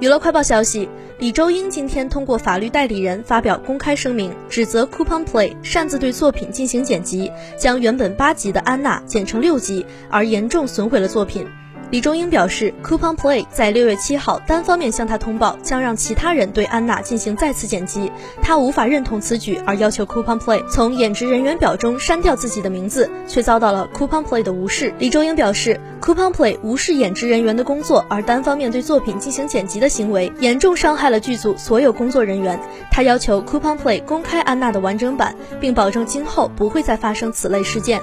娱乐快报消息，李周英今天通过法律代理人发表公开声明，指责 Coupon Play 擅自对作品进行剪辑，将原本八集的安娜剪成六集，而严重损毁了作品。李中英表示，Coupon Play 在六月七号单方面向他通报，将让其他人对安娜进行再次剪辑，他无法认同此举，而要求 Coupon Play 从演职人员表中删掉自己的名字，却遭到了 Coupon Play 的无视。李中英表示，Coupon Play 无视演职人员的工作，而单方面对作品进行剪辑的行为，严重伤害了剧组所有工作人员。他要求 Coupon Play 公开安娜的完整版，并保证今后不会再发生此类事件。